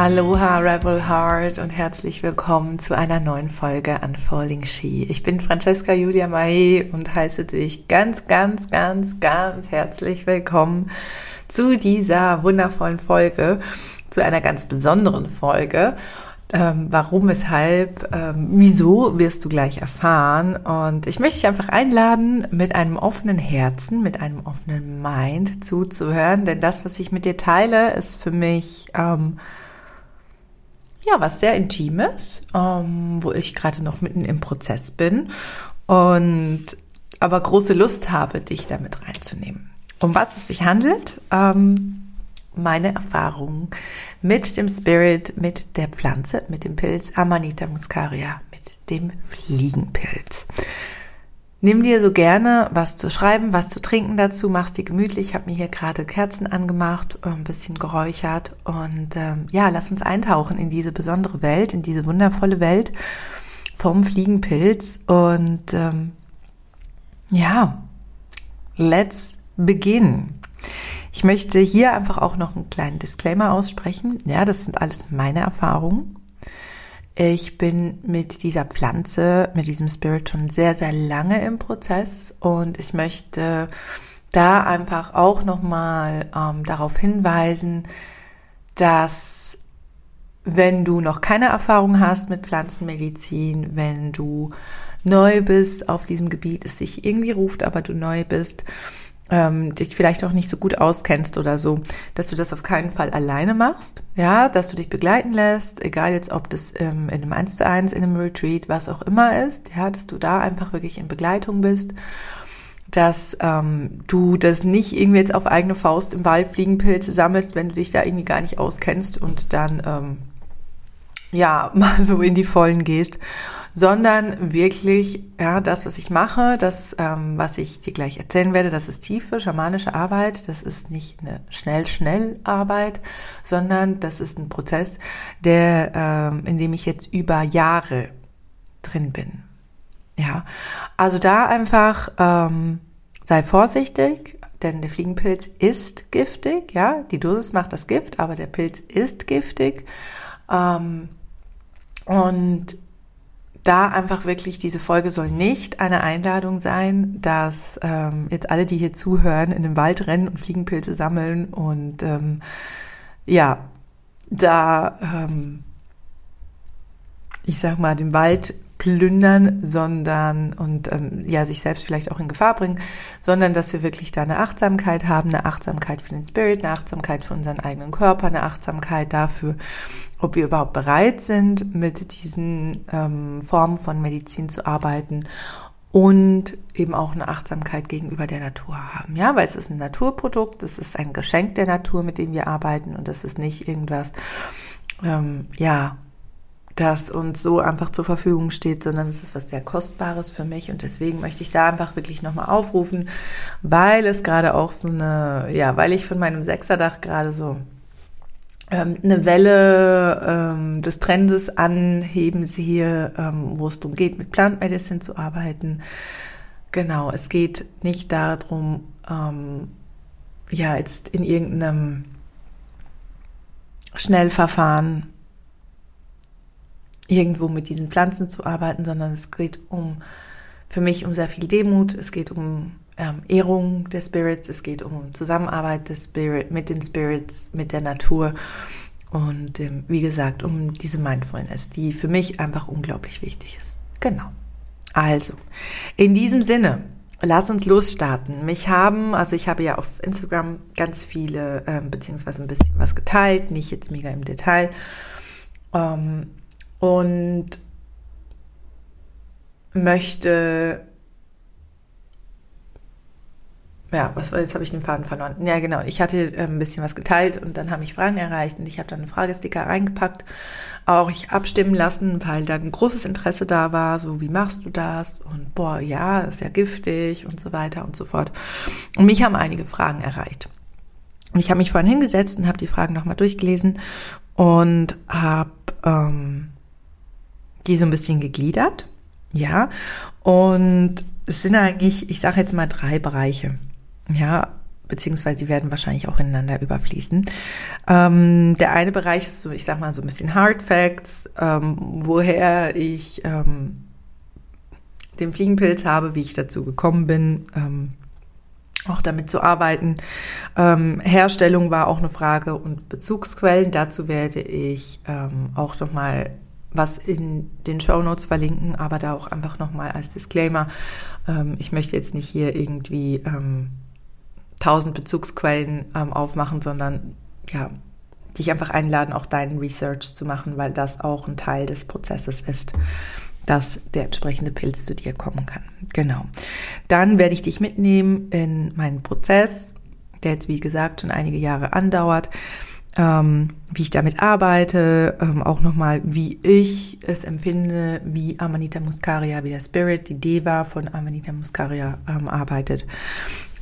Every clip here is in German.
Aloha Rebel Heart und herzlich willkommen zu einer neuen Folge Unfolding She. Ich bin Francesca Julia Mai und heiße dich ganz, ganz, ganz, ganz herzlich willkommen zu dieser wundervollen Folge, zu einer ganz besonderen Folge. Ähm, warum, weshalb, ähm, wieso wirst du gleich erfahren. Und ich möchte dich einfach einladen, mit einem offenen Herzen, mit einem offenen Mind zuzuhören, denn das, was ich mit dir teile, ist für mich ähm, ja, was sehr Intimes, ähm, wo ich gerade noch mitten im Prozess bin und aber große Lust habe, dich damit reinzunehmen. Um was es sich handelt, ähm, meine Erfahrungen mit dem Spirit, mit der Pflanze, mit dem Pilz Amanita muscaria, mit dem Fliegenpilz. Nimm dir so gerne was zu schreiben, was zu trinken dazu, machst dir gemütlich. Ich habe mir hier gerade Kerzen angemacht, ein bisschen geräuchert und ähm, ja, lass uns eintauchen in diese besondere Welt, in diese wundervolle Welt vom Fliegenpilz und ähm, ja, let's begin. Ich möchte hier einfach auch noch einen kleinen Disclaimer aussprechen. Ja, das sind alles meine Erfahrungen. Ich bin mit dieser Pflanze, mit diesem Spirit schon sehr, sehr lange im Prozess und ich möchte da einfach auch nochmal ähm, darauf hinweisen, dass wenn du noch keine Erfahrung hast mit Pflanzenmedizin, wenn du neu bist auf diesem Gebiet, es sich irgendwie ruft, aber du neu bist, ähm, dich vielleicht auch nicht so gut auskennst oder so, dass du das auf keinen Fall alleine machst, ja, dass du dich begleiten lässt, egal jetzt ob das ähm, in einem 1 zu 1, in einem Retreat, was auch immer ist, ja, dass du da einfach wirklich in Begleitung bist, dass ähm, du das nicht irgendwie jetzt auf eigene Faust im Wald Fliegenpilze sammelst, wenn du dich da irgendwie gar nicht auskennst und dann ähm, ja, mal so in die Vollen gehst, sondern wirklich, ja, das, was ich mache, das, ähm, was ich dir gleich erzählen werde, das ist tiefe schamanische Arbeit, das ist nicht eine Schnell-Schnell-Arbeit, sondern das ist ein Prozess, der, ähm, in dem ich jetzt über Jahre drin bin. Ja, also da einfach ähm, sei vorsichtig, denn der Fliegenpilz ist giftig, ja, die Dosis macht das Gift, aber der Pilz ist giftig. Ähm, und da einfach wirklich, diese Folge soll nicht eine Einladung sein, dass ähm, jetzt alle, die hier zuhören, in den Wald rennen und Fliegenpilze sammeln und ähm, ja, da, ähm, ich sag mal, den Wald plündern, sondern und ähm, ja sich selbst vielleicht auch in Gefahr bringen, sondern dass wir wirklich da eine Achtsamkeit haben, eine Achtsamkeit für den Spirit, eine Achtsamkeit für unseren eigenen Körper, eine Achtsamkeit dafür, ob wir überhaupt bereit sind, mit diesen ähm, Formen von Medizin zu arbeiten und eben auch eine Achtsamkeit gegenüber der Natur haben, ja, weil es ist ein Naturprodukt, es ist ein Geschenk der Natur, mit dem wir arbeiten und das ist nicht irgendwas, ähm, ja, das uns so einfach zur Verfügung steht, sondern es ist was sehr Kostbares für mich und deswegen möchte ich da einfach wirklich nochmal aufrufen, weil es gerade auch so eine, ja, weil ich von meinem Sechserdach gerade so ähm, eine Welle ähm, des Trendes anheben sehe, ähm, wo es darum geht, mit Plant Medicine zu arbeiten. Genau, es geht nicht darum, ähm, ja, jetzt in irgendeinem Schnellverfahren irgendwo mit diesen Pflanzen zu arbeiten, sondern es geht um für mich um sehr viel Demut, es geht um ähm, Ehrung der Spirits, es geht um Zusammenarbeit des Spirit, mit den Spirits, mit der Natur und ähm, wie gesagt um diese Mindfulness, die für mich einfach unglaublich wichtig ist. Genau. Also, in diesem Sinne, lass uns losstarten. Mich haben, also ich habe ja auf Instagram ganz viele, ähm, beziehungsweise ein bisschen was geteilt, nicht jetzt mega im Detail. Ähm, und möchte ja, was war jetzt habe ich den Faden verloren. Ja, genau. Ich hatte äh, ein bisschen was geteilt und dann haben mich Fragen erreicht und ich habe dann einen Fragesticker reingepackt, auch ich abstimmen lassen, weil da ein großes Interesse da war, so wie machst du das und boah, ja, ist ja giftig und so weiter und so fort. Und mich haben einige Fragen erreicht. Und ich habe mich vorhin hingesetzt und habe die Fragen nochmal durchgelesen und habe ähm, die so ein bisschen gegliedert, ja. Und es sind eigentlich, ich sage jetzt mal drei Bereiche. Ja, beziehungsweise die werden wahrscheinlich auch ineinander überfließen. Ähm, der eine Bereich ist so, ich sag mal so ein bisschen Hard Facts, ähm, woher ich ähm, den Fliegenpilz habe, wie ich dazu gekommen bin, ähm, auch damit zu arbeiten. Ähm, Herstellung war auch eine Frage und Bezugsquellen. Dazu werde ich ähm, auch nochmal was in den Show Notes verlinken, aber da auch einfach nochmal als Disclaimer. Ähm, ich möchte jetzt nicht hier irgendwie ähm, tausend Bezugsquellen ähm, aufmachen, sondern ja, dich einfach einladen, auch deinen Research zu machen, weil das auch ein Teil des Prozesses ist dass der entsprechende Pilz zu dir kommen kann. Genau. Dann werde ich dich mitnehmen in meinen Prozess, der jetzt wie gesagt schon einige Jahre andauert. Ähm, wie ich damit arbeite, ähm, auch nochmal, wie ich es empfinde, wie Amanita Muscaria, wie der Spirit, die Deva von Amanita Muscaria ähm, arbeitet.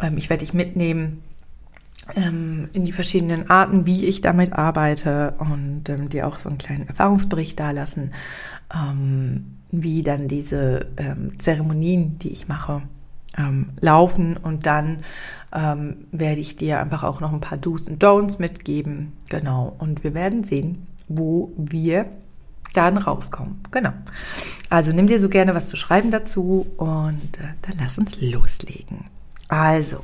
Ähm, ich werde dich mitnehmen ähm, in die verschiedenen Arten, wie ich damit arbeite und ähm, dir auch so einen kleinen Erfahrungsbericht dalassen, ähm, wie dann diese ähm, Zeremonien, die ich mache, ähm, laufen und dann ähm, werde ich dir einfach auch noch ein paar Do's und Don'ts mitgeben. Genau. Und wir werden sehen, wo wir dann rauskommen. Genau. Also nimm dir so gerne was zu schreiben dazu und äh, dann lass uns loslegen. Also,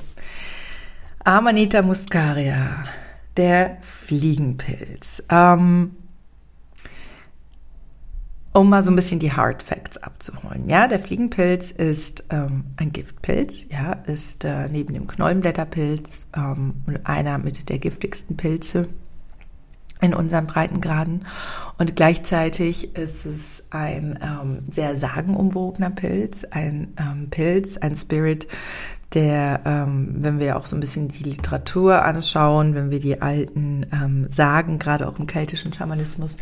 Amanita muscaria, der Fliegenpilz. Ähm, um mal so ein bisschen die Hard Facts abzuholen. Ja, der Fliegenpilz ist ähm, ein Giftpilz, ja, ist äh, neben dem Knollenblätterpilz ähm, einer mit der giftigsten Pilze in unseren Breitengraden. Und gleichzeitig ist es ein ähm, sehr sagenumwogener Pilz, ein ähm, Pilz, ein Spirit, der, ähm, wenn wir auch so ein bisschen die Literatur anschauen, wenn wir die alten ähm, Sagen, gerade auch im keltischen Schamanismus,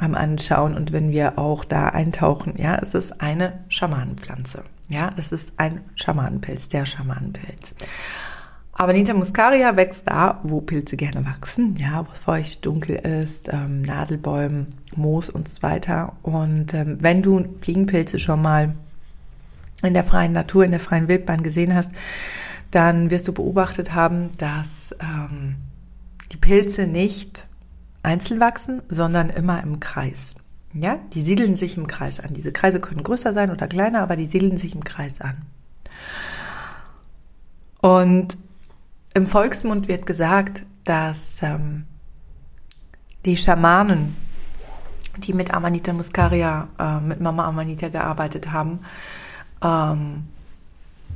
am Anschauen und wenn wir auch da eintauchen, ja, es ist eine Schamanenpflanze. Ja, es ist ein Schamanenpilz, der Schamanenpilz. Amanita muscaria wächst da, wo Pilze gerne wachsen, ja, wo es feucht, dunkel ist, ähm, Nadelbäumen, Moos und so weiter. Und ähm, wenn du Fliegenpilze schon mal in der freien Natur, in der freien Wildbahn gesehen hast, dann wirst du beobachtet haben, dass ähm, die Pilze nicht einzeln wachsen, sondern immer im Kreis. Ja, die siedeln sich im Kreis an. Diese Kreise können größer sein oder kleiner, aber die siedeln sich im Kreis an. Und im Volksmund wird gesagt, dass ähm, die Schamanen, die mit Amanita muscaria, äh, mit Mama Amanita gearbeitet haben, ähm,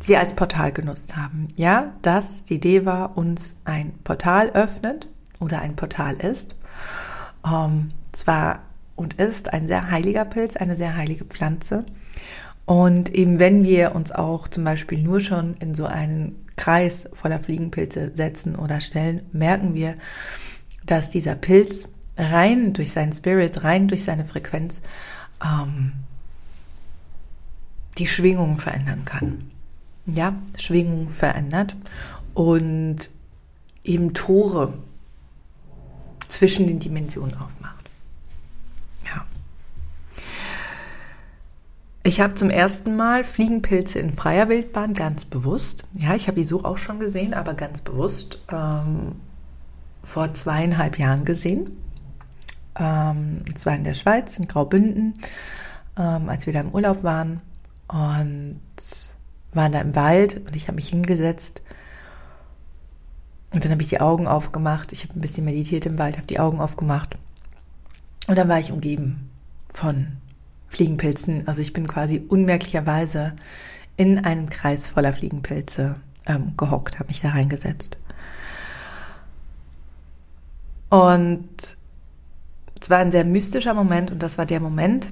sie als Portal genutzt haben. Ja, dass die Deva uns ein Portal öffnet oder ein Portal ist. Ähm, zwar und ist ein sehr heiliger Pilz, eine sehr heilige Pflanze. Und eben wenn wir uns auch zum Beispiel nur schon in so einen Kreis voller Fliegenpilze setzen oder stellen, merken wir, dass dieser Pilz rein durch seinen Spirit, rein durch seine Frequenz ähm, die Schwingung verändern kann. Ja, Schwingung verändert und eben Tore zwischen den Dimensionen aufmacht. Ja. Ich habe zum ersten Mal Fliegenpilze in freier Wildbahn ganz bewusst. Ja, ich habe die so auch schon gesehen, aber ganz bewusst ähm, vor zweieinhalb Jahren gesehen. Ähm, es war in der Schweiz, in Graubünden, ähm, als wir da im Urlaub waren und waren da im Wald und ich habe mich hingesetzt und dann habe ich die Augen aufgemacht. Ich habe ein bisschen meditiert im Wald, habe die Augen aufgemacht. Und dann war ich umgeben von Fliegenpilzen. Also ich bin quasi unmerklicherweise in einem Kreis voller Fliegenpilze ähm, gehockt, habe mich da reingesetzt. Und es war ein sehr mystischer Moment und das war der Moment,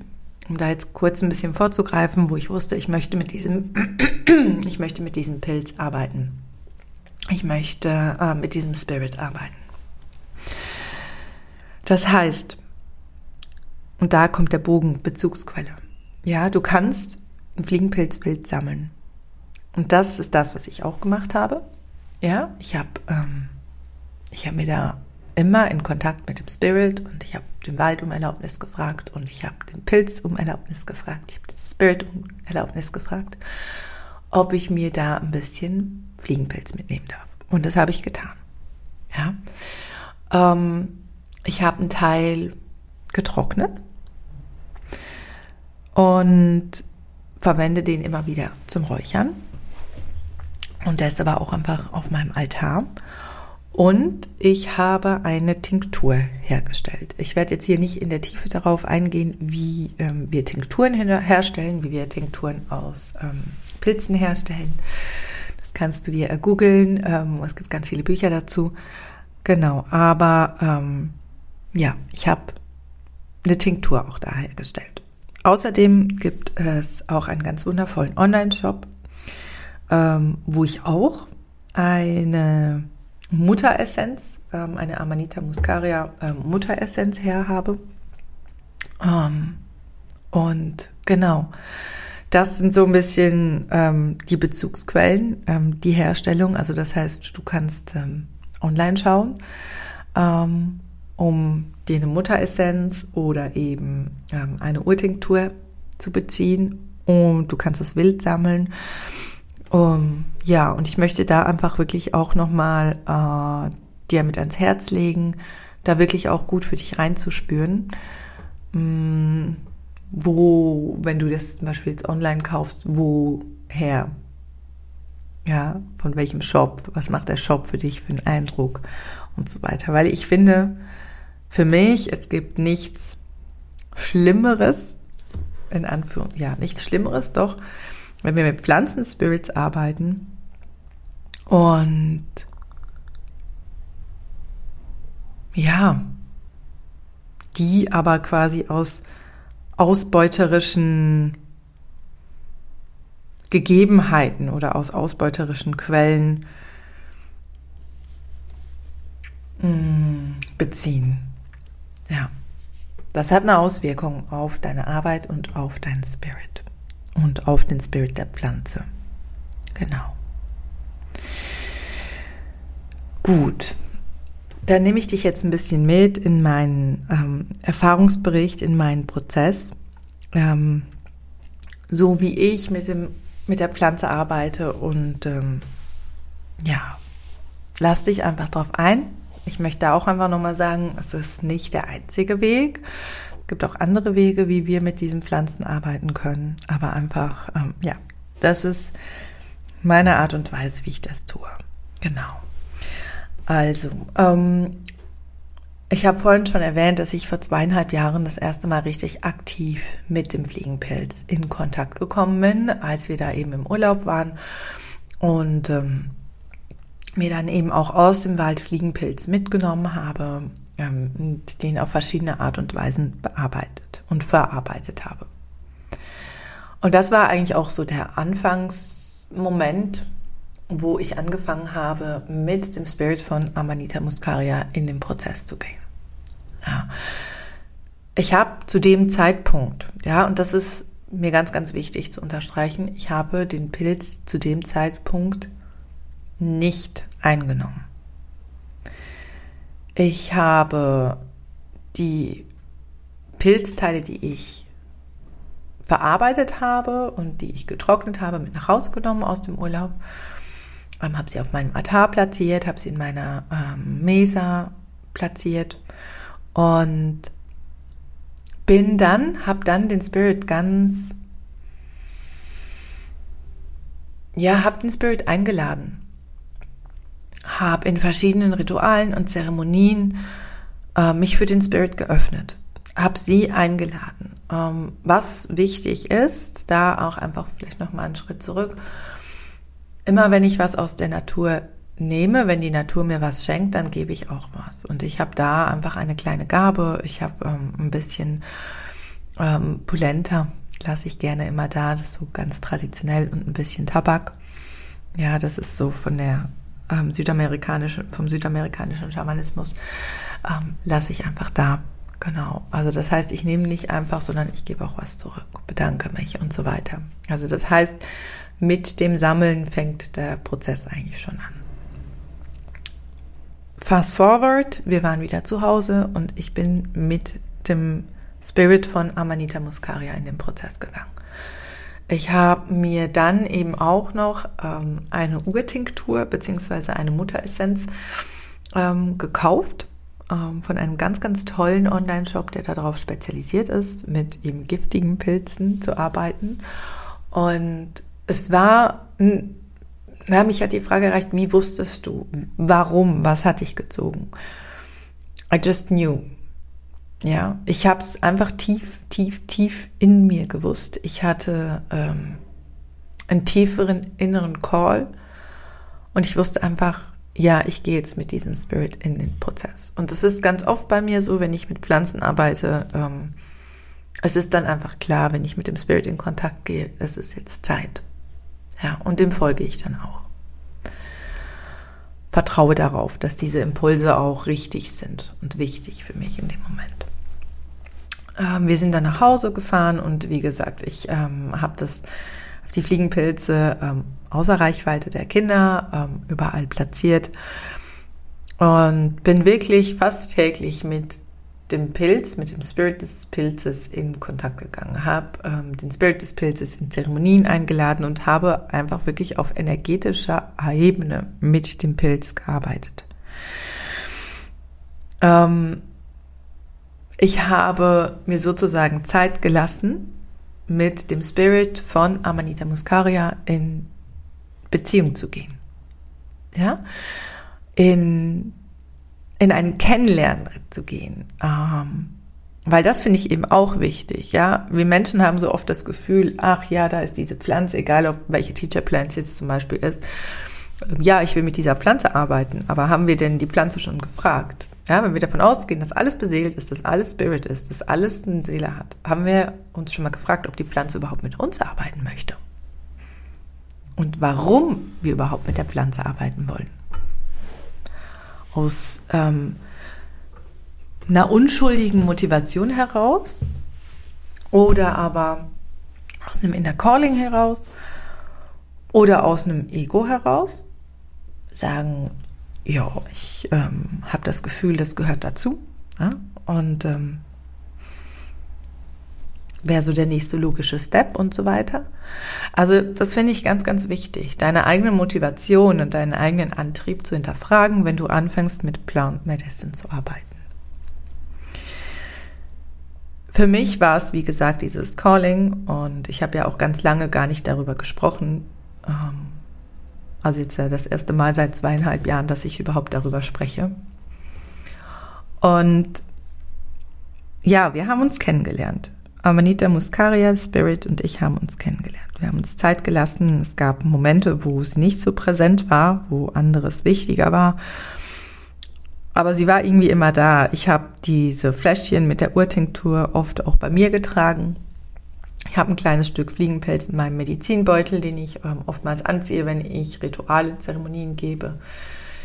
um da jetzt kurz ein bisschen vorzugreifen, wo ich wusste, ich möchte mit diesem, ich möchte mit diesem Pilz arbeiten ich möchte äh, mit diesem Spirit arbeiten. Das heißt, und da kommt der Bogen Bezugsquelle. Ja, du kannst ein Fliegenpilzbild sammeln. Und das ist das, was ich auch gemacht habe. Ja, ich habe ähm, ich mir da immer in Kontakt mit dem Spirit und ich habe den Wald um Erlaubnis gefragt und ich habe den Pilz um Erlaubnis gefragt, ich habe den Spirit um Erlaubnis gefragt, ob ich mir da ein bisschen Fliegenpilz mitnehmen darf. Und das habe ich getan. Ja. Ähm, ich habe einen Teil getrocknet und verwende den immer wieder zum Räuchern. Und der ist aber auch einfach auf meinem Altar. Und ich habe eine Tinktur hergestellt. Ich werde jetzt hier nicht in der Tiefe darauf eingehen, wie ähm, wir Tinkturen herstellen, wie wir Tinkturen aus ähm, Pilzen herstellen. Kannst du dir googeln. Ähm, es gibt ganz viele Bücher dazu. Genau, aber ähm, ja, ich habe eine Tinktur auch da hergestellt. Außerdem gibt es auch einen ganz wundervollen Online-Shop, ähm, wo ich auch eine Mutteressenz, ähm, eine Amanita muscaria ähm, Mutteressenz her habe. Ähm, und genau, das sind so ein bisschen ähm, die Bezugsquellen, ähm, die Herstellung. Also das heißt, du kannst ähm, online schauen, ähm, um dir eine Mutteressenz oder eben ähm, eine Urtinktur zu beziehen. Und du kannst das wild sammeln. Um, ja, und ich möchte da einfach wirklich auch nochmal äh, dir mit ans Herz legen, da wirklich auch gut für dich reinzuspüren. Mm, wo, wenn du das zum Beispiel jetzt online kaufst, woher? Ja, von welchem Shop? Was macht der Shop für dich für einen Eindruck? Und so weiter. Weil ich finde, für mich, es gibt nichts Schlimmeres, in Anführung, ja, nichts Schlimmeres doch, wenn wir mit Pflanzenspirits arbeiten und ja, die aber quasi aus ausbeuterischen Gegebenheiten oder aus ausbeuterischen Quellen mm, beziehen. Ja, das hat eine Auswirkung auf deine Arbeit und auf deinen Spirit und auf den Spirit der Pflanze. Genau. Gut, dann nehme ich dich jetzt ein bisschen mit in meinen ähm, Erfahrungsbericht, in meinen Prozess, ähm, so wie ich mit, dem, mit der Pflanze arbeite und ähm, ja, lass dich einfach drauf ein. Ich möchte auch einfach nochmal sagen, es ist nicht der einzige Weg. Es gibt auch andere Wege, wie wir mit diesen Pflanzen arbeiten können. Aber einfach, ähm, ja, das ist meine Art und Weise, wie ich das tue. Genau. Also, ähm, ich habe vorhin schon erwähnt, dass ich vor zweieinhalb Jahren das erste Mal richtig aktiv mit dem Fliegenpilz in Kontakt gekommen bin, als wir da eben im Urlaub waren und ähm, mir dann eben auch aus dem Wald Fliegenpilz mitgenommen habe, ähm, und den auf verschiedene Art und Weisen bearbeitet und verarbeitet habe. Und das war eigentlich auch so der Anfangsmoment, wo ich angefangen habe, mit dem Spirit von Amanita muscaria in den Prozess zu gehen. Ja. Ich habe zu dem Zeitpunkt, ja, und das ist mir ganz, ganz wichtig zu unterstreichen, ich habe den Pilz zu dem Zeitpunkt nicht eingenommen. Ich habe die Pilzteile, die ich verarbeitet habe und die ich getrocknet habe, mit nach Hause genommen aus dem Urlaub, ähm, habe sie auf meinem Altar platziert, habe sie in meiner ähm, Mesa platziert und bin dann, habe dann den Spirit ganz, ja, habe den Spirit eingeladen habe in verschiedenen Ritualen und Zeremonien äh, mich für den Spirit geöffnet, habe sie eingeladen. Ähm, was wichtig ist, da auch einfach vielleicht noch mal einen Schritt zurück. Immer wenn ich was aus der Natur nehme, wenn die Natur mir was schenkt, dann gebe ich auch was. Und ich habe da einfach eine kleine Gabe. Ich habe ähm, ein bisschen ähm, Polenta, lasse ich gerne immer da. Das ist so ganz traditionell und ein bisschen Tabak. Ja, das ist so von der ähm, südamerikanischen, vom südamerikanischen Schamanismus, ähm, lasse ich einfach da. Genau. Also das heißt, ich nehme nicht einfach, sondern ich gebe auch was zurück, bedanke mich und so weiter. Also das heißt, mit dem Sammeln fängt der Prozess eigentlich schon an. Fast forward, wir waren wieder zu Hause und ich bin mit dem Spirit von Amanita Muscaria in den Prozess gegangen. ich habe mir dann eben auch noch ähm, eine Urtinktur bzw. eine Mutteressenz ähm, gekauft ähm, von einem ganz, ganz tollen Online-Shop, der darauf spezialisiert ist, mit eben giftigen Pilzen zu arbeiten. Und es war, na, mich hat die Frage erreicht, wie wusstest du? Warum? Was hat dich gezogen? I just knew. Ja, ich habe es einfach tief, tief, tief in mir gewusst. Ich hatte ähm, einen tieferen inneren Call und ich wusste einfach, ja, ich gehe jetzt mit diesem Spirit in den Prozess. Und das ist ganz oft bei mir so, wenn ich mit Pflanzen arbeite. Ähm, es ist dann einfach klar, wenn ich mit dem Spirit in Kontakt gehe, es ist jetzt Zeit. Ja, und dem folge ich dann auch. Vertraue darauf, dass diese Impulse auch richtig sind und wichtig für mich in dem Moment. Ähm, wir sind dann nach Hause gefahren und wie gesagt, ich ähm, habe das, hab die Fliegenpilze ähm, außer Reichweite der Kinder ähm, überall platziert und bin wirklich fast täglich mit dem Pilz, mit dem Spirit des Pilzes in Kontakt gegangen, habe ähm, den Spirit des Pilzes in Zeremonien eingeladen und habe einfach wirklich auf energetischer Ebene mit dem Pilz gearbeitet. Ähm, ich habe mir sozusagen Zeit gelassen, mit dem Spirit von Amanita Muscaria in Beziehung zu gehen. Ja? In, in ein Kennenlernen zu gehen. Ähm, weil das finde ich eben auch wichtig, ja. Wir Menschen haben so oft das Gefühl, ach ja, da ist diese Pflanze, egal ob welche Teacher Plant jetzt zum Beispiel ist. Ja, ich will mit dieser Pflanze arbeiten, aber haben wir denn die Pflanze schon gefragt? Ja, wenn wir davon ausgehen, dass alles beseelt ist, dass alles Spirit ist, dass alles eine Seele hat, haben wir uns schon mal gefragt, ob die Pflanze überhaupt mit uns arbeiten möchte. Und warum wir überhaupt mit der Pflanze arbeiten wollen. Aus ähm, einer unschuldigen Motivation heraus oder aber aus einem Inner Calling heraus oder aus einem Ego heraus sagen, ja, ich ähm, habe das Gefühl, das gehört dazu. Ja? Und ähm, wäre so der nächste logische Step und so weiter. Also das finde ich ganz, ganz wichtig, deine eigene Motivation und deinen eigenen Antrieb zu hinterfragen, wenn du anfängst mit Plant Medicine zu arbeiten. Für mich war es, wie gesagt, dieses Calling und ich habe ja auch ganz lange gar nicht darüber gesprochen, ähm, also jetzt ja das erste Mal seit zweieinhalb Jahren, dass ich überhaupt darüber spreche. Und ja, wir haben uns kennengelernt. Amanita Muscaria, Spirit und ich haben uns kennengelernt. Wir haben uns Zeit gelassen. Es gab Momente, wo es nicht so präsent war, wo anderes wichtiger war. Aber sie war irgendwie immer da. Ich habe diese Fläschchen mit der Urtinktur oft auch bei mir getragen. Ich habe ein kleines Stück Fliegenpelz in meinem Medizinbeutel, den ich ähm, oftmals anziehe, wenn ich Rituale, Zeremonien gebe.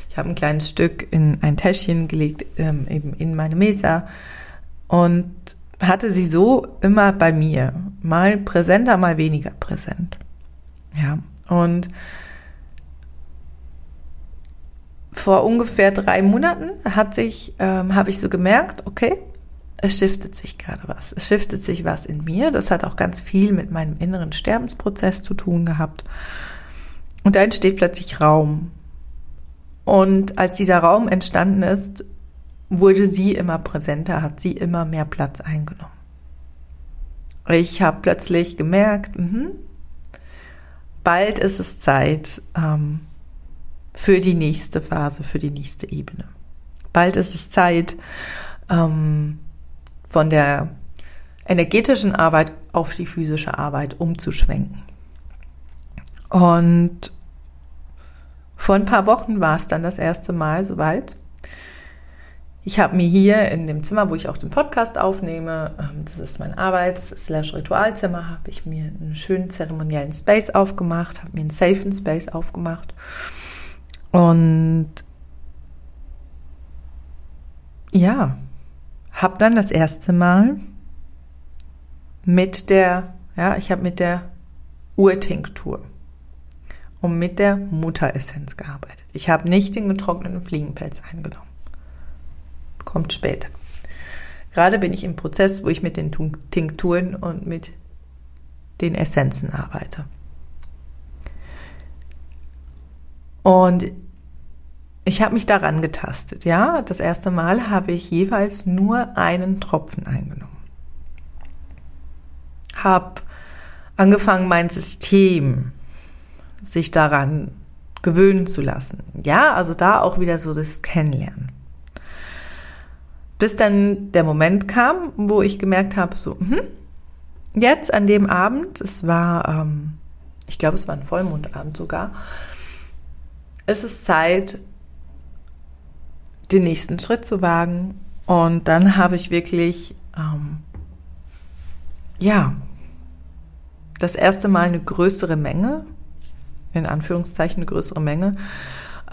Ich habe ein kleines Stück in ein Täschchen gelegt, ähm, eben in meine Mesa und hatte sie so immer bei mir, mal präsenter, mal weniger präsent. Ja, und vor ungefähr drei Monaten hat sich, ähm, habe ich so gemerkt, okay, es shiftet sich gerade was. Es shiftet sich was in mir. Das hat auch ganz viel mit meinem inneren Sterbensprozess zu tun gehabt. Und da entsteht plötzlich Raum. Und als dieser Raum entstanden ist, wurde sie immer präsenter, hat sie immer mehr Platz eingenommen. Ich habe plötzlich gemerkt, mh, bald ist es Zeit ähm, für die nächste Phase, für die nächste Ebene. Bald ist es Zeit, ähm, von der energetischen Arbeit auf die physische Arbeit umzuschwenken. Und vor ein paar Wochen war es dann das erste Mal soweit. Ich habe mir hier in dem Zimmer, wo ich auch den Podcast aufnehme, ähm, das ist mein Arbeits-Ritualzimmer, habe ich mir einen schönen zeremoniellen Space aufgemacht, habe mir einen safen Space aufgemacht. Und ja, habe dann das erste Mal mit der, ja, ich habe mit der Urtinktur und mit der Mutteressenz gearbeitet. Ich habe nicht den getrockneten Fliegenpelz eingenommen. Kommt später. Gerade bin ich im Prozess, wo ich mit den Tinkturen und mit den Essenzen arbeite. Und ich habe mich daran getastet, ja. Das erste Mal habe ich jeweils nur einen Tropfen eingenommen. Habe angefangen, mein System sich daran gewöhnen zu lassen. Ja, also da auch wieder so das Kennenlernen. Bis dann der Moment kam, wo ich gemerkt habe, so, hm, jetzt an dem Abend, es war, ähm, ich glaube, es war ein Vollmondabend sogar, ist es Zeit, den nächsten Schritt zu wagen. Und dann habe ich wirklich, ähm, ja, das erste Mal eine größere Menge, in Anführungszeichen eine größere Menge,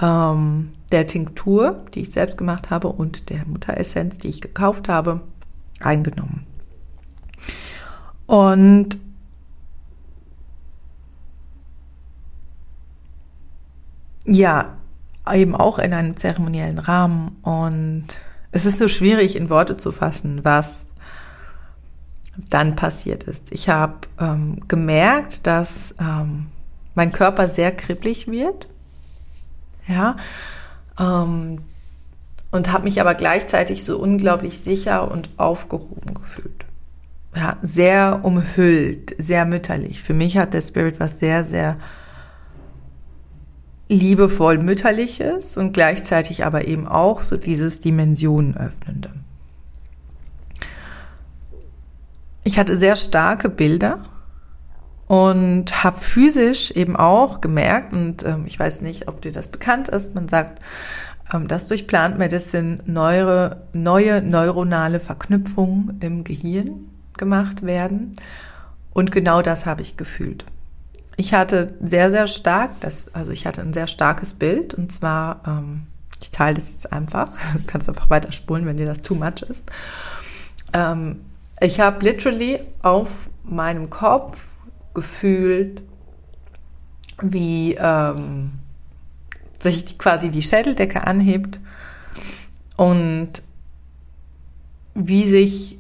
ähm, der Tinktur, die ich selbst gemacht habe, und der Mutteressenz, die ich gekauft habe, eingenommen. Und ja, eben auch in einem zeremoniellen Rahmen. Und es ist so schwierig in Worte zu fassen, was dann passiert ist. Ich habe ähm, gemerkt, dass ähm, mein Körper sehr kribbelig wird. Ja. Ähm, und habe mich aber gleichzeitig so unglaublich sicher und aufgehoben gefühlt. Ja, sehr umhüllt, sehr mütterlich. Für mich hat der Spirit was sehr, sehr liebevoll mütterliches und gleichzeitig aber eben auch so dieses Dimensionenöffnende. Ich hatte sehr starke Bilder und habe physisch eben auch gemerkt, und ähm, ich weiß nicht, ob dir das bekannt ist, man sagt, ähm, dass durch Plant Medicine neue, neue neuronale Verknüpfungen im Gehirn gemacht werden. Und genau das habe ich gefühlt. Ich hatte sehr, sehr stark, das, also ich hatte ein sehr starkes Bild und zwar, ähm, ich teile das jetzt einfach, du kannst einfach weiter spulen, wenn dir das too much ist. Ähm, ich habe literally auf meinem Kopf gefühlt, wie ähm, sich quasi die Schädeldecke anhebt und wie sich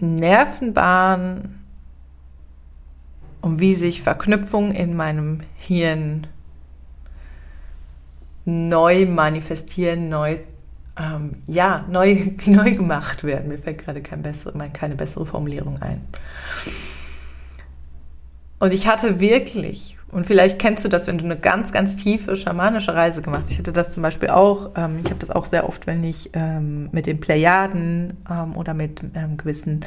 Nervenbahnen und wie sich Verknüpfungen in meinem Hirn neu manifestieren, neu, ähm, ja, neu, neu gemacht werden. Mir fällt gerade kein bessere, keine bessere Formulierung ein. Und ich hatte wirklich, und vielleicht kennst du das, wenn du eine ganz, ganz tiefe schamanische Reise gemacht hast. Ich hatte das zum Beispiel auch, ähm, ich habe das auch sehr oft, wenn ich ähm, mit den Plejaden ähm, oder mit ähm, gewissen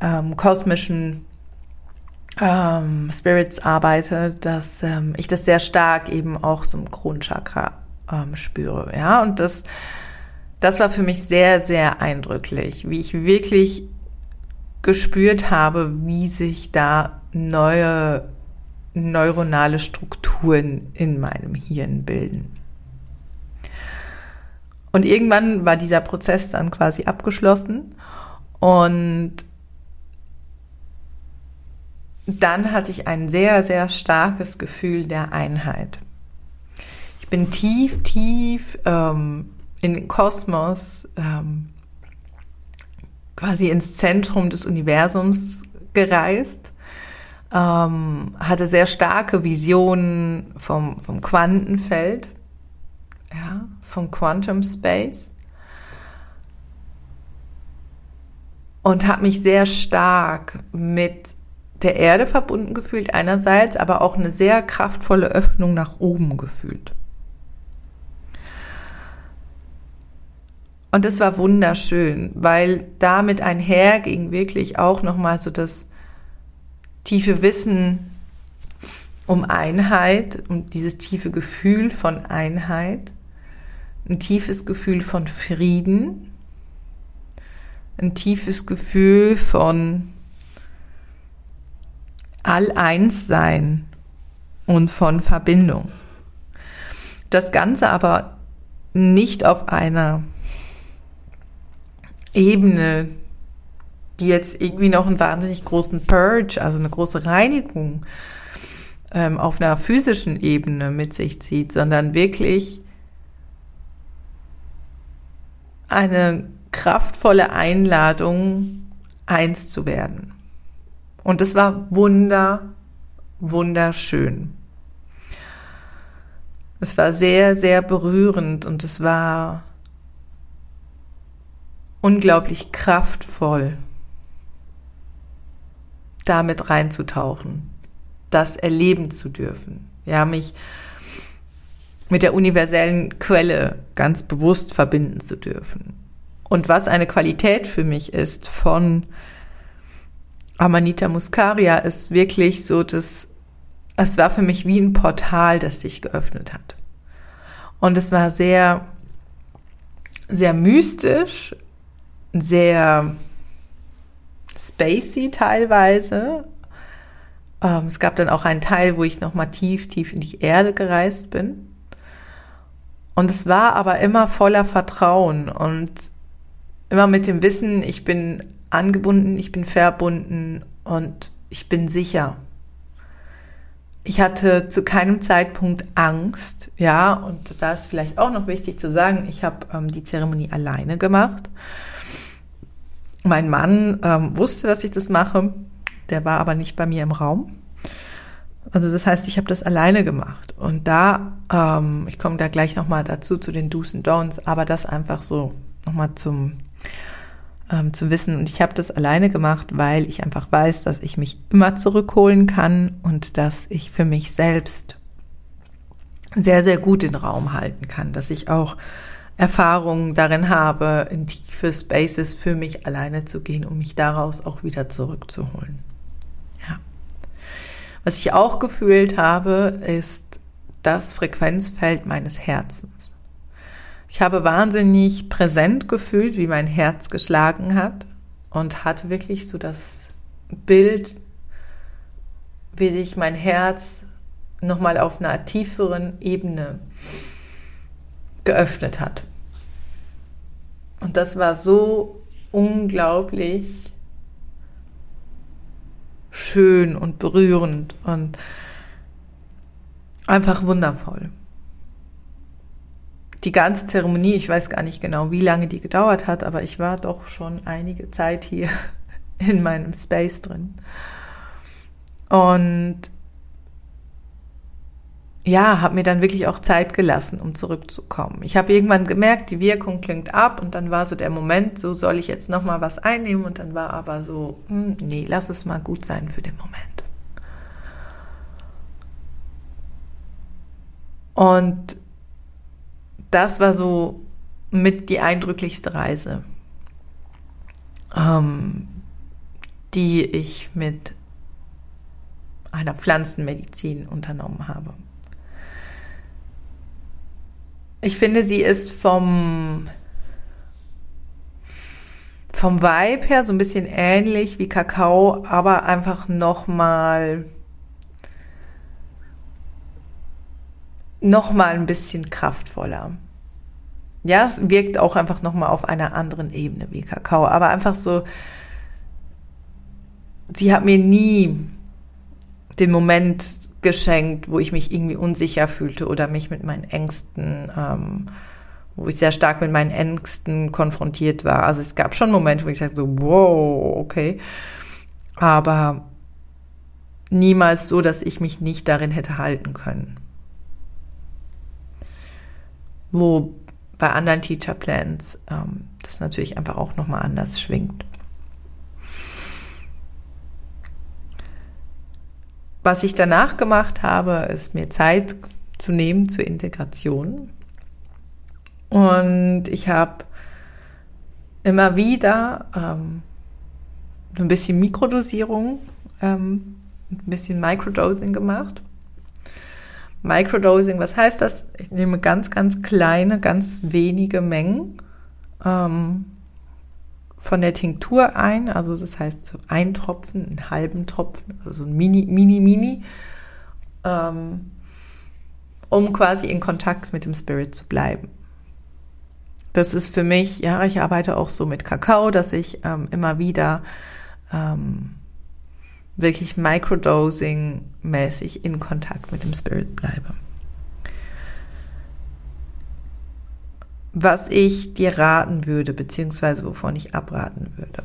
ähm, kosmischen ähm, Spirits arbeite, dass ich das sehr stark eben auch so im Kronchakra spüre. Ja, und das, das war für mich sehr, sehr eindrücklich, wie ich wirklich gespürt habe, wie sich da neue neuronale Strukturen in meinem Hirn bilden. Und irgendwann war dieser Prozess dann quasi abgeschlossen und dann hatte ich ein sehr, sehr starkes Gefühl der Einheit. Ich bin tief, tief ähm, in den Kosmos, ähm, quasi ins Zentrum des Universums gereist, ähm, hatte sehr starke Visionen vom, vom Quantenfeld, ja, vom Quantum Space und habe mich sehr stark mit der Erde verbunden gefühlt einerseits, aber auch eine sehr kraftvolle Öffnung nach oben gefühlt. Und das war wunderschön, weil damit einher ging wirklich auch nochmal so das tiefe Wissen um Einheit, um dieses tiefe Gefühl von Einheit, ein tiefes Gefühl von Frieden, ein tiefes Gefühl von All-Eins-Sein und von Verbindung. Das Ganze aber nicht auf einer Ebene, die jetzt irgendwie noch einen wahnsinnig großen Purge, also eine große Reinigung ähm, auf einer physischen Ebene mit sich zieht, sondern wirklich eine kraftvolle Einladung, eins zu werden Und es war wunder, wunderschön. Es war sehr, sehr berührend und es war unglaublich kraftvoll, damit reinzutauchen, das erleben zu dürfen. Ja, mich mit der universellen Quelle ganz bewusst verbinden zu dürfen. Und was eine Qualität für mich ist von Amanita muscaria, ist wirklich so, dass es war für mich wie ein Portal, das sich geöffnet hat. Und es war sehr, sehr mystisch, sehr spacey teilweise. Ähm, es gab dann auch einen Teil, wo ich nochmal tief, tief in die Erde gereist bin. Und es war aber immer voller Vertrauen und immer mit dem Wissen, ich bin angebunden, ich bin verbunden und ich bin sicher. Ich hatte zu keinem Zeitpunkt Angst, ja, und da ist vielleicht auch noch wichtig zu sagen, ich habe ähm, die Zeremonie alleine gemacht. Mein Mann ähm, wusste, dass ich das mache, der war aber nicht bei mir im Raum. Also das heißt, ich habe das alleine gemacht. Und da, ähm, ich komme da gleich nochmal dazu, zu den Do's und Don'ts, aber das einfach so nochmal zum, ähm, zum Wissen. Und ich habe das alleine gemacht, weil ich einfach weiß, dass ich mich immer zurückholen kann und dass ich für mich selbst sehr, sehr gut den Raum halten kann, dass ich auch Erfahrungen darin habe, in tiefe Spaces für mich alleine zu gehen, um mich daraus auch wieder zurückzuholen. Was ich auch gefühlt habe, ist das Frequenzfeld meines Herzens. Ich habe wahnsinnig präsent gefühlt, wie mein Herz geschlagen hat und hatte wirklich so das Bild, wie sich mein Herz nochmal auf einer tieferen Ebene geöffnet hat. Und das war so unglaublich schön und berührend und einfach wundervoll. Die ganze Zeremonie, ich weiß gar nicht genau, wie lange die gedauert hat, aber ich war doch schon einige Zeit hier in meinem Space drin. Und ja, habe mir dann wirklich auch Zeit gelassen, um zurückzukommen. Ich habe irgendwann gemerkt, die Wirkung klingt ab und dann war so der Moment, so soll ich jetzt noch mal was einnehmen und dann war aber so, hm, nee, lass es mal gut sein für den Moment. Und das war so mit die eindrücklichste Reise, ähm, die ich mit einer Pflanzenmedizin unternommen habe. Ich finde, sie ist vom, vom Vibe her so ein bisschen ähnlich wie Kakao, aber einfach nochmal noch mal ein bisschen kraftvoller. Ja, es wirkt auch einfach nochmal auf einer anderen Ebene wie Kakao, aber einfach so, sie hat mir nie den Moment geschenkt, wo ich mich irgendwie unsicher fühlte oder mich mit meinen Ängsten, ähm, wo ich sehr stark mit meinen Ängsten konfrontiert war. Also es gab schon Momente, wo ich sagte so, wow, okay. Aber niemals so, dass ich mich nicht darin hätte halten können. Wo bei anderen Teacher Plans ähm, das natürlich einfach auch nochmal anders schwingt. Was ich danach gemacht habe, ist mir Zeit zu nehmen zur Integration. Und ich habe immer wieder ähm, ein bisschen Mikrodosierung, ähm, ein bisschen Microdosing gemacht. Microdosing, was heißt das? Ich nehme ganz, ganz kleine, ganz wenige Mengen ähm, von der Tinktur ein, also das heißt so ein Tropfen, einen halben Tropfen, also so ein Mini, Mini, Mini, ähm, um quasi in Kontakt mit dem Spirit zu bleiben. Das ist für mich, ja, ich arbeite auch so mit Kakao, dass ich ähm, immer wieder ähm, wirklich Microdosing-mäßig in Kontakt mit dem Spirit bleibe. Was ich dir raten würde, beziehungsweise wovon ich abraten würde.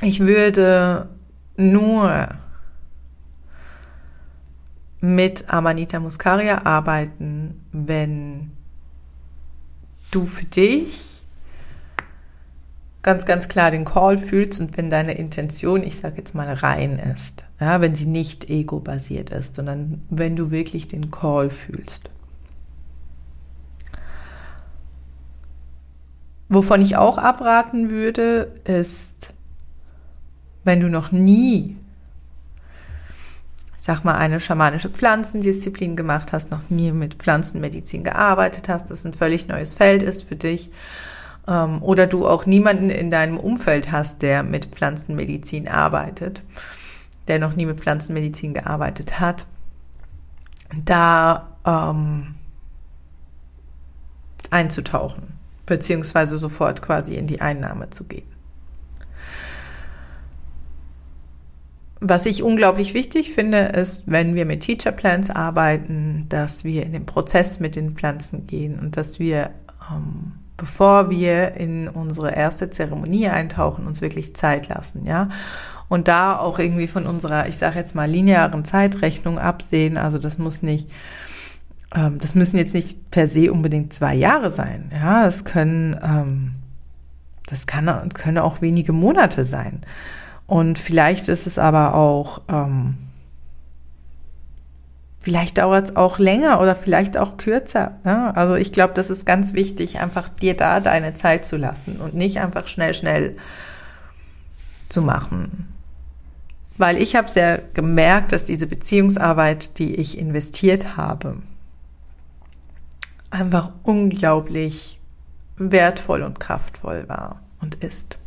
Ich würde nur mit Amanita muscaria arbeiten, wenn du für dich ganz, ganz klar den Call fühlst und wenn deine Intention, ich sage jetzt mal, rein ist. Ja, wenn sie nicht ego-basiert ist, sondern wenn du wirklich den Call fühlst. Wovon ich auch abraten würde, ist, wenn du noch nie, sag mal, eine schamanische Pflanzendisziplin gemacht hast, noch nie mit Pflanzenmedizin gearbeitet hast, das ein völlig neues Feld ist für dich, ähm, oder du auch niemanden in deinem Umfeld hast, der mit Pflanzenmedizin arbeitet, der noch nie mit Pflanzenmedizin gearbeitet hat, da ähm, einzutauchen beziehungsweise sofort quasi in die Einnahme zu gehen. Was ich unglaublich wichtig finde, ist, wenn wir mit Teacher Plans arbeiten, dass wir in den Prozess mit den Pflanzen gehen und dass wir, ähm, bevor wir in unsere erste Zeremonie eintauchen, uns wirklich Zeit lassen, ja. Und da auch irgendwie von unserer, ich sage jetzt mal, linearen Zeitrechnung absehen. Also das muss nicht ähm, das müssen jetzt nicht per se unbedingt zwei Jahre sein. Ja, es können, ähm, das kann, können auch wenige Monate sein. Und vielleicht ist es aber auch, ähm, vielleicht dauert es auch länger oder vielleicht auch kürzer. Ne? Also ich glaube, das ist ganz wichtig, einfach dir da deine Zeit zu lassen und nicht einfach schnell, schnell zu machen. Weil ich habe sehr gemerkt, dass diese Beziehungsarbeit, die ich investiert habe, einfach unglaublich wertvoll und kraftvoll war und ist.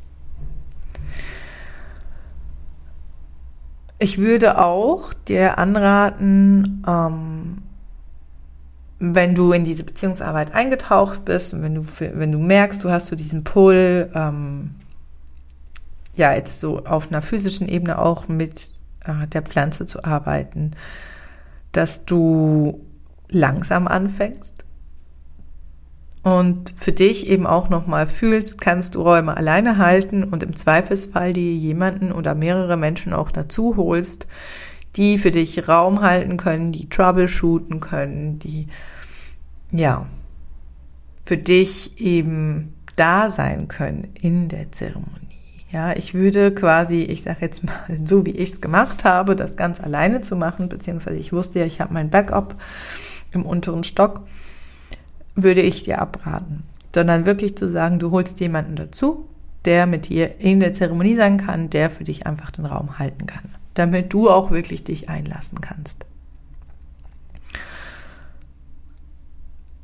Ich würde auch dir anraten, ähm, wenn du in diese Beziehungsarbeit eingetaucht bist und wenn du, wenn du merkst, du hast so diesen Pull, ähm, ja, jetzt so auf einer physischen Ebene auch mit äh, der Pflanze zu arbeiten, dass du langsam anfängst, und für dich eben auch nochmal fühlst, kannst du Räume alleine halten und im Zweifelsfall dir jemanden oder mehrere Menschen auch dazu holst, die für dich Raum halten können, die troubleshooten können, die, ja, für dich eben da sein können in der Zeremonie. Ja, ich würde quasi, ich sage jetzt mal, so wie ich es gemacht habe, das ganz alleine zu machen, beziehungsweise ich wusste ja, ich habe mein Backup im unteren Stock würde ich dir abraten, sondern wirklich zu sagen, du holst jemanden dazu, der mit dir in der Zeremonie sein kann, der für dich einfach den Raum halten kann, damit du auch wirklich dich einlassen kannst.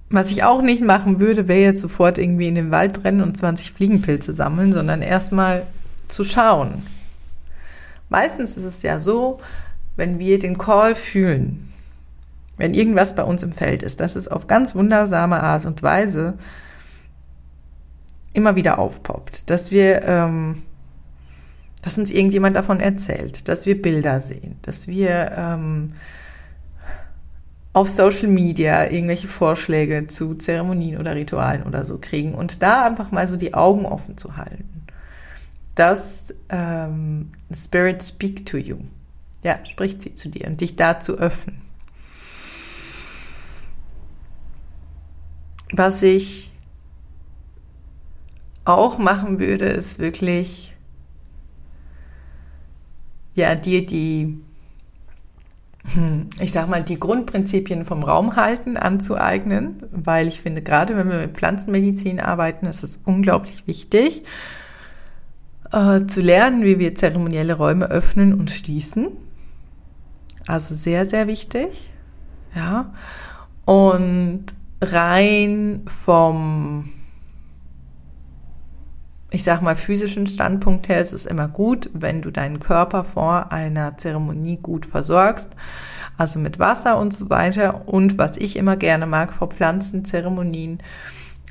Was ich auch nicht machen würde, wäre jetzt sofort irgendwie in den Wald rennen und 20 Fliegenpilze sammeln, sondern erstmal zu schauen. Meistens ist es ja so, wenn wir den Call fühlen, wenn irgendwas bei uns im Feld ist, dass es auf ganz wundersame Art und Weise immer wieder aufpoppt, dass wir, ähm, dass uns irgendjemand davon erzählt, dass wir Bilder sehen, dass wir ähm, auf Social Media irgendwelche Vorschläge zu Zeremonien oder Ritualen oder so kriegen und da einfach mal so die Augen offen zu halten. Dass ähm, Spirit speak to you. Ja, spricht sie zu dir und dich da zu öffnen. Was ich auch machen würde, ist wirklich, ja, dir die, hm, ich sag mal, die Grundprinzipien vom Raumhalten anzueignen, weil ich finde, gerade wenn wir mit Pflanzenmedizin arbeiten, ist es unglaublich wichtig, äh, zu lernen, wie wir zeremonielle Räume öffnen und schließen. Also sehr, sehr wichtig. Ja. Und rein vom, ich sag mal, physischen Standpunkt her ist es immer gut, wenn du deinen Körper vor einer Zeremonie gut versorgst, also mit Wasser und so weiter. Und was ich immer gerne mag vor Pflanzenzeremonien,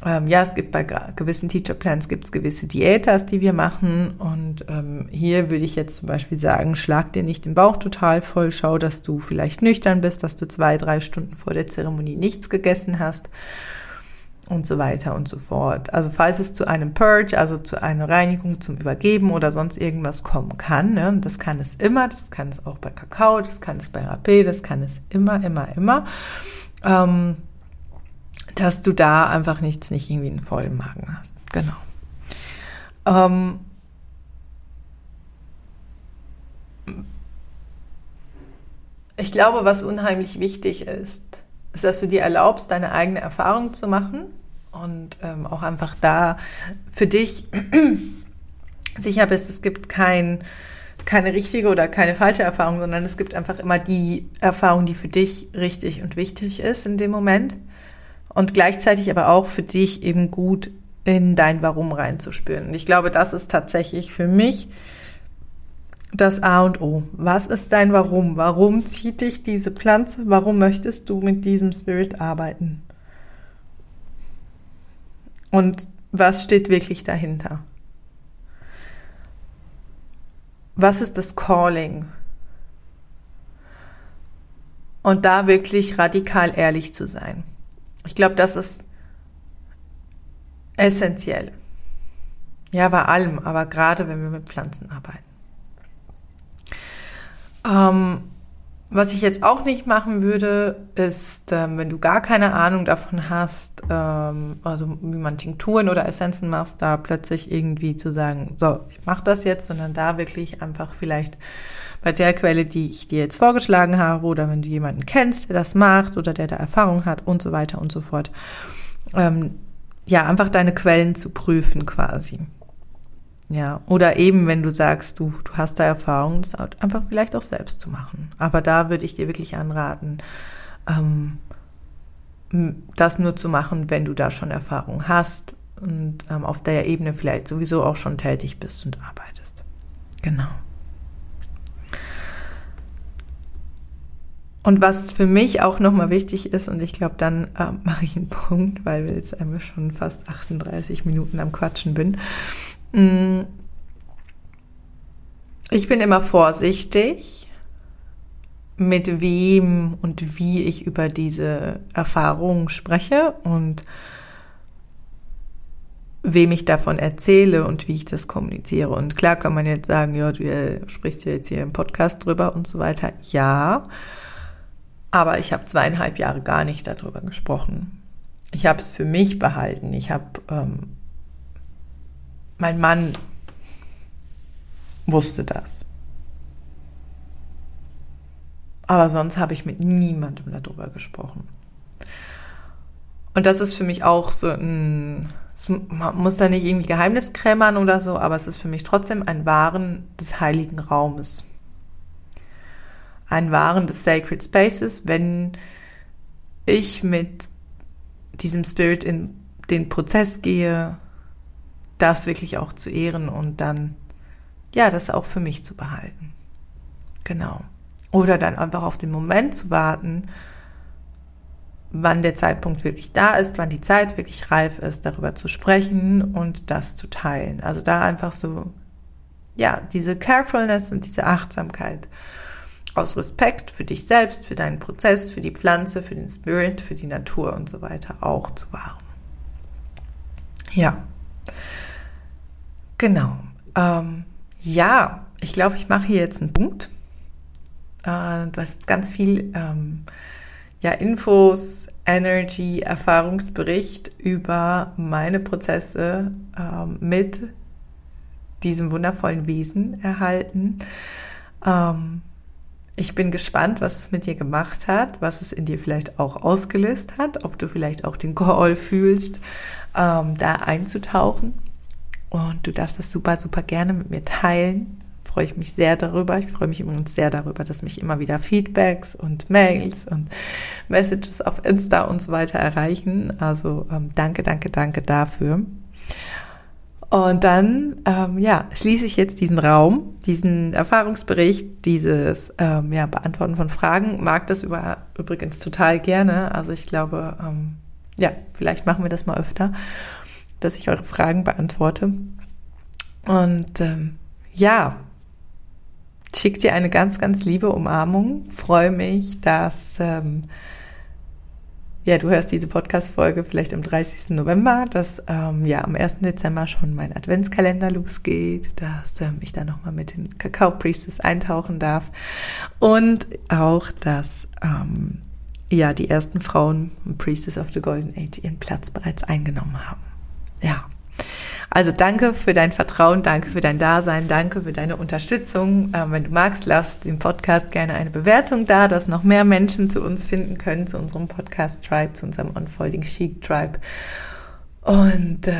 ähm, ja, es gibt bei gewissen Teacher Plans gibt es gewisse Diätas, die wir machen. Und ähm, hier würde ich jetzt zum Beispiel sagen, schlag dir nicht den Bauch total voll, schau, dass du vielleicht nüchtern bist, dass du zwei, drei Stunden vor der Zeremonie nichts gegessen hast. und so weiter und so fort. Also falls es zu einem Purge, also zu einer Reinigung zum Übergeben oder sonst irgendwas kommen kann, ne, und das kann es immer, das kann es auch bei Kakao, das kann es bei Rapé, das kann es immer, immer, immer, ähm, dass du da einfach nichts, nicht irgendwie einen vollen Magen hast. Genau. Ähm, ich glaube, was unheimlich wichtig ist, ist, dass du dir erlaubst, deine eigene Erfahrung zu machen und ähm, auch einfach da für dich sicher bist, es gibt kein, keine richtige oder keine falsche Erfahrung, sondern es gibt einfach immer die Erfahrung, die für dich richtig und wichtig ist in dem Moment und gleichzeitig aber auch für dich eben gut in dein Warum reinzuspüren. Und ich glaube, das ist tatsächlich für mich das A und O. Was ist dein Warum? Warum zieht dich diese Pflanze? Warum möchtest du mit diesem Spirit arbeiten? Und was steht wirklich dahinter? Was ist das Calling? Und da wirklich radikal ehrlich zu sein. Ich glaube, das ist essentiell. Ja, bei allem, aber gerade wenn wir mit Pflanzen arbeiten. Ähm, was ich jetzt auch nicht machen würde, ist, ähm, wenn du gar keine Ahnung davon hast, ähm, also wie man Tinkturen oder Essenzen machst, da plötzlich irgendwie zu sagen, so, ich mache das jetzt, sondern da wirklich einfach vielleicht bei der Quelle, die ich dir jetzt vorgeschlagen habe, oder wenn du jemanden kennst, der das macht oder der da Erfahrung hat und so weiter und so fort, ähm, ja, einfach deine Quellen zu prüfen quasi. Ja, oder eben, wenn du sagst, du, du hast da Erfahrung, das einfach vielleicht auch selbst zu machen. Aber da würde ich dir wirklich anraten, ähm, das nur zu machen, wenn du da schon Erfahrung hast und ähm, auf der Ebene vielleicht sowieso auch schon tätig bist und arbeitest. Genau. Und was für mich auch nochmal wichtig ist, und ich glaube, dann äh, mache ich einen Punkt, weil wir jetzt einmal schon fast 38 Minuten am Quatschen bin. Mm. Ich bin immer vorsichtig, mit wem und wie ich über diese Erfahrungen spreche und wem ich davon erzähle und wie ich das kommuniziere. Und klar kann man jetzt sagen, ja, du sprichst ja jetzt hier im Podcast drüber und so weiter. Ja, aber ich habe zweieinhalb Jahre gar nicht darüber gesprochen. Ich habe es für mich behalten. Ich habe ähm, mein Mann wusste das. Aber sonst habe ich mit niemandem darüber gesprochen. Und das ist für mich auch so ein, man muss da nicht irgendwie Geheimnis krämern oder so, aber es ist für mich trotzdem ein Wahren des heiligen Raumes. Ein Wahren des Sacred Spaces, wenn ich mit diesem Spirit in den Prozess gehe, das wirklich auch zu ehren und dann, ja, das auch für mich zu behalten. Genau. Oder dann einfach auf den Moment zu warten, wann der Zeitpunkt wirklich da ist, wann die Zeit wirklich reif ist, darüber zu sprechen und das zu teilen. Also da einfach so, ja, diese Carefulness und diese Achtsamkeit aus Respekt für dich selbst, für deinen Prozess, für die Pflanze, für den Spirit, für die Natur und so weiter auch zu wahren. Ja. Genau. Ähm, ja, ich glaube, ich mache hier jetzt einen Punkt. Äh, du hast ganz viel ähm, ja, Infos, Energy, Erfahrungsbericht über meine Prozesse ähm, mit diesem wundervollen Wesen erhalten. Ähm, ich bin gespannt, was es mit dir gemacht hat, was es in dir vielleicht auch ausgelöst hat, ob du vielleicht auch den Call fühlst, ähm, da einzutauchen. Und du darfst das super, super gerne mit mir teilen. Freue ich mich sehr darüber. Ich freue mich übrigens sehr darüber, dass mich immer wieder Feedbacks und Mails und Messages auf Insta und so weiter erreichen. Also ähm, danke, danke, danke dafür. Und dann, ähm, ja, schließe ich jetzt diesen Raum, diesen Erfahrungsbericht, dieses ähm, ja, Beantworten von Fragen. Mag das über, übrigens total gerne. Also ich glaube, ähm, ja, vielleicht machen wir das mal öfter dass ich eure Fragen beantworte. Und ähm, ja, schickt dir eine ganz, ganz liebe Umarmung. Freue mich, dass ähm, ja, du hörst diese Podcast-Folge vielleicht am 30. November, dass ähm, ja am 1. Dezember schon mein Adventskalender losgeht, dass ähm, ich da nochmal mit den Kakao Priestess eintauchen darf und auch, dass ähm, ja die ersten Frauen Priestess of the Golden Age ihren Platz bereits eingenommen haben. Ja, also danke für dein Vertrauen, danke für dein Dasein, danke für deine Unterstützung. Ähm, wenn du magst, lass dem Podcast gerne eine Bewertung da, dass noch mehr Menschen zu uns finden können, zu unserem Podcast Tribe, zu unserem Unfolding Chic Tribe. Und äh,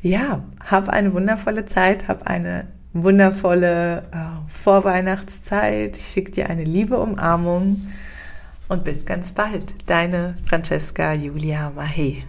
ja, hab eine wundervolle Zeit, hab eine wundervolle äh, Vorweihnachtszeit. Ich schicke dir eine liebe Umarmung und bis ganz bald. Deine Francesca Julia Mahe.